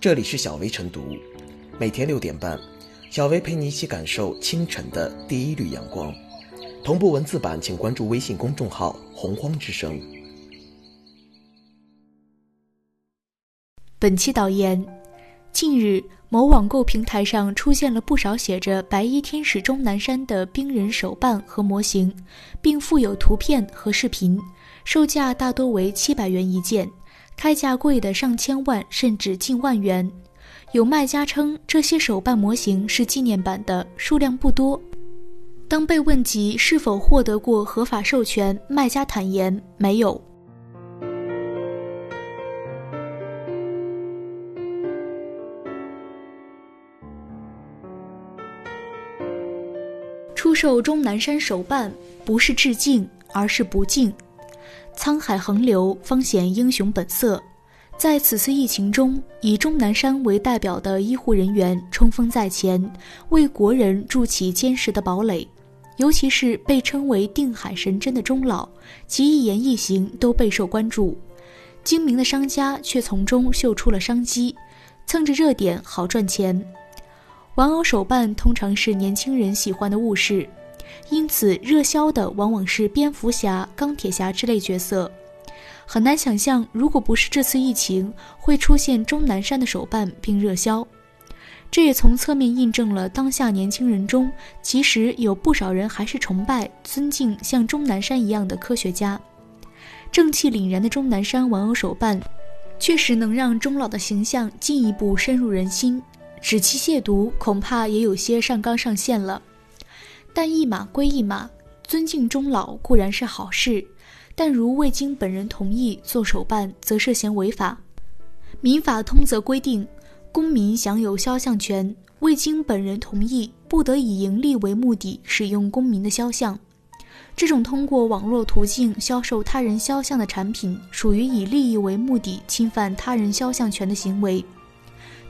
这里是小薇晨读，每天六点半，小薇陪你一起感受清晨的第一缕阳光。同步文字版，请关注微信公众号“洪荒之声”。本期导言：近日，某网购平台上出现了不少写着“白衣天使钟南山”的冰人手办和模型，并附有图片和视频，售价大多为七百元一件。开价贵的上千万甚至近万元，有卖家称这些手办模型是纪念版的，数量不多。当被问及是否获得过合法授权，卖家坦言没有。出售钟南山手办不是致敬，而是不敬。沧海横流，方显英雄本色。在此次疫情中，以钟南山为代表的医护人员冲锋在前，为国人筑起坚实的堡垒。尤其是被称为“定海神针”的钟老，其一言一行都备受关注。精明的商家却从中嗅出了商机，蹭着热点好赚钱。玩偶手办通常是年轻人喜欢的物事。因此，热销的往往是蝙蝠侠、钢铁侠之类角色。很难想象，如果不是这次疫情，会出现钟南山的手办并热销。这也从侧面印证了当下年轻人中，其实有不少人还是崇拜、尊敬像钟南山一样的科学家。正气凛然的钟南山玩偶手办，确实能让钟老的形象进一步深入人心。指其亵渎，恐怕也有些上纲上线了。但一码归一码，尊敬终老固然是好事，但如未经本人同意做手办，则涉嫌违法。民法通则规定，公民享有肖像权，未经本人同意，不得以盈利为目的使用公民的肖像。这种通过网络途径销售他人肖像的产品，属于以利益为目的侵犯他人肖像权的行为。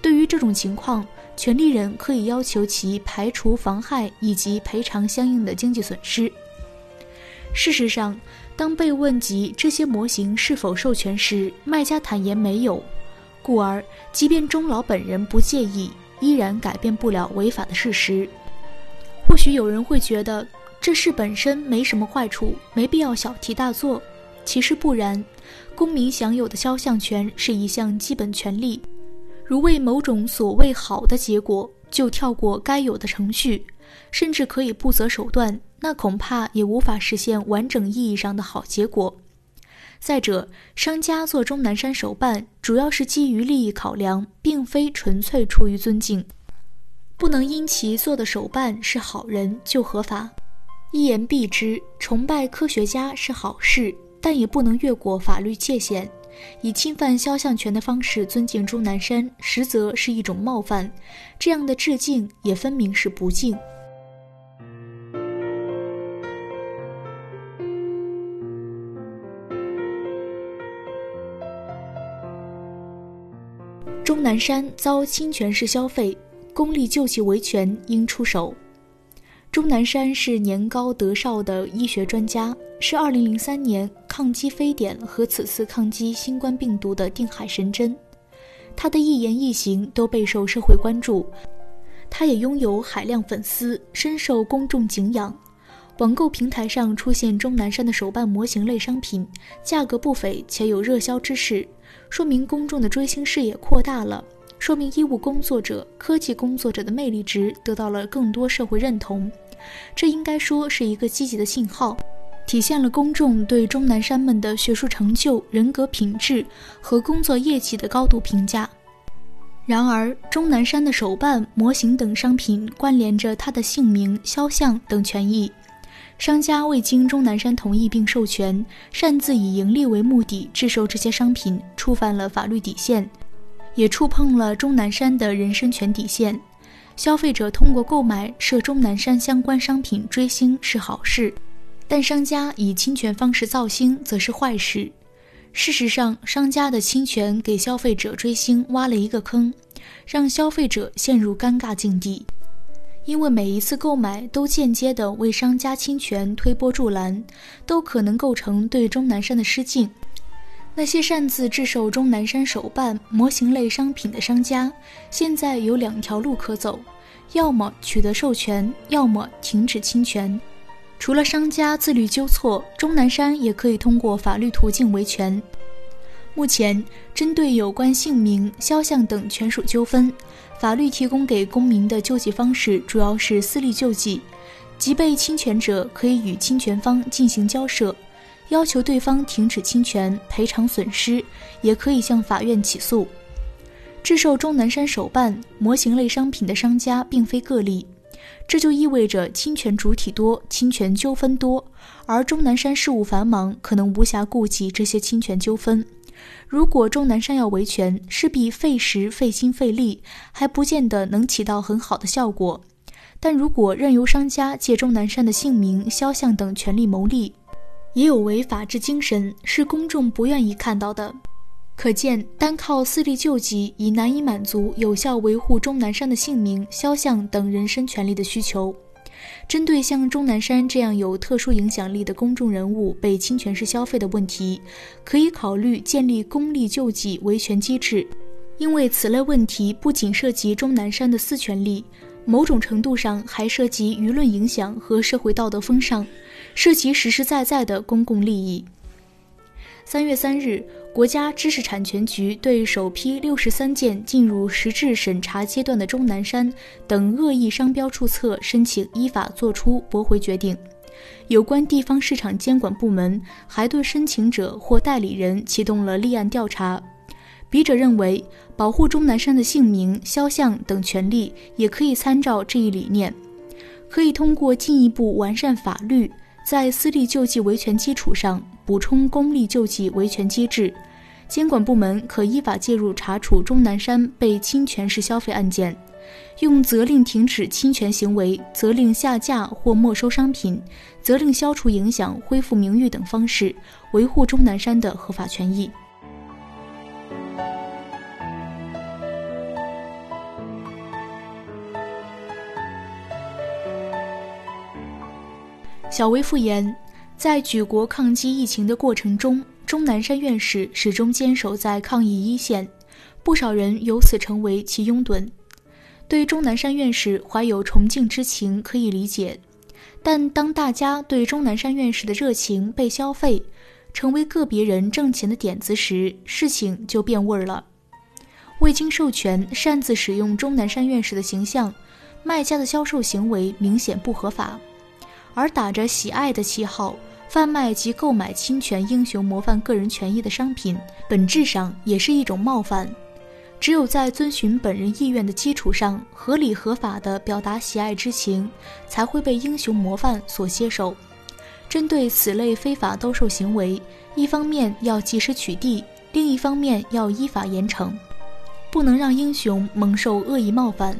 对于这种情况，权利人可以要求其排除妨害以及赔偿相应的经济损失。事实上，当被问及这些模型是否授权时，卖家坦言没有。故而，即便钟老本人不介意，依然改变不了违法的事实。或许有人会觉得这事本身没什么坏处，没必要小题大做。其实不然，公民享有的肖像权是一项基本权利。如为某种所谓好的结果就跳过该有的程序，甚至可以不择手段，那恐怕也无法实现完整意义上的好结果。再者，商家做钟南山手办，主要是基于利益考量，并非纯粹出于尊敬，不能因其做的手办是好人就合法。一言蔽之，崇拜科学家是好事，但也不能越过法律界限。以侵犯肖像权的方式尊敬钟南山，实则是一种冒犯。这样的致敬也分明是不敬。钟南山遭侵权式消费，公力救其维权应出手。钟南山是年高德少的医学专家，是2003年抗击非典和此次抗击新冠病毒的定海神针。他的一言一行都备受社会关注，他也拥有海量粉丝，深受公众敬仰。网购平台上出现钟南山的手办模型类商品，价格不菲且有热销之势，说明公众的追星视野扩大了。说明医务工作者、科技工作者的魅力值得到了更多社会认同，这应该说是一个积极的信号，体现了公众对钟南山们的学术成就、人格品质和工作业绩的高度评价。然而，钟南山的手办、模型等商品关联着他的姓名、肖像等权益，商家未经钟南山同意并授权，擅自以盈利为目的制售这些商品，触犯了法律底线。也触碰了钟南山的人身权底线。消费者通过购买涉钟南山相关商品追星是好事，但商家以侵权方式造星则是坏事。事实上，商家的侵权给消费者追星挖了一个坑，让消费者陷入尴尬境地。因为每一次购买都间接的为商家侵权推波助澜，都可能构成对钟南山的失敬。那些擅自制售钟南山手办模型类商品的商家，现在有两条路可走：要么取得授权，要么停止侵权。除了商家自律纠错，钟南山也可以通过法律途径维权。目前，针对有关姓名、肖像等权属纠纷，法律提供给公民的救济方式主要是私力救济，即被侵权者可以与侵权方进行交涉。要求对方停止侵权、赔偿损失，也可以向法院起诉。制售钟南山手办模型类商品的商家并非个例，这就意味着侵权主体多、侵权纠纷多，而钟南山事务繁忙，可能无暇顾及这些侵权纠纷。如果钟南山要维权，势必费时、费心、费力，还不见得能起到很好的效果。但如果任由商家借钟南山的姓名、肖像等权利牟利，也有违法治精神，是公众不愿意看到的。可见，单靠私力救济已难以满足有效维护钟南山的姓名、肖像等人身权利的需求。针对像钟南山这样有特殊影响力的公众人物被侵权式消费的问题，可以考虑建立公立救济维权机制，因为此类问题不仅涉及钟南山的私权利。某种程度上还涉及舆论影响和社会道德风尚，涉及实实在在的公共利益。三月三日，国家知识产权局对首批六十三件进入实质审查阶段的钟南山等恶意商标注册申请依法作出驳回决定。有关地方市场监管部门还对申请者或代理人启动了立案调查。笔者认为，保护钟南山的姓名、肖像等权利，也可以参照这一理念，可以通过进一步完善法律，在私立救济维权基础上补充公立救济维权机制。监管部门可依法介入查处钟南山被侵权式消费案件，用责令停止侵权行为、责令下架或没收商品、责令消除影响、恢复名誉等方式，维护钟南山的合法权益。小薇复言，在举国抗击疫情的过程中，钟南山院士始终坚守在抗疫一线，不少人由此成为其拥趸。对钟南山院士怀有崇敬之情可以理解，但当大家对钟南山院士的热情被消费，成为个别人挣钱的点子时，事情就变味儿了。未经授权擅自使用钟南山院士的形象，卖家的销售行为明显不合法。而打着喜爱的旗号贩卖及购买侵权英雄模范个人权益的商品，本质上也是一种冒犯。只有在遵循本人意愿的基础上，合理合法地表达喜爱之情，才会被英雄模范所接受。针对此类非法兜售行为，一方面要及时取缔，另一方面要依法严惩，不能让英雄蒙受恶意冒犯。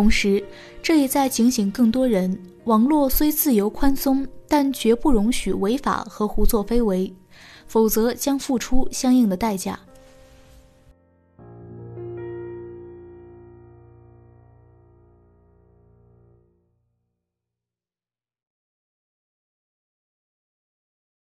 同时，这也在警醒更多人。网络虽自由宽松，但绝不容许违法和胡作非为，否则将付出相应的代价。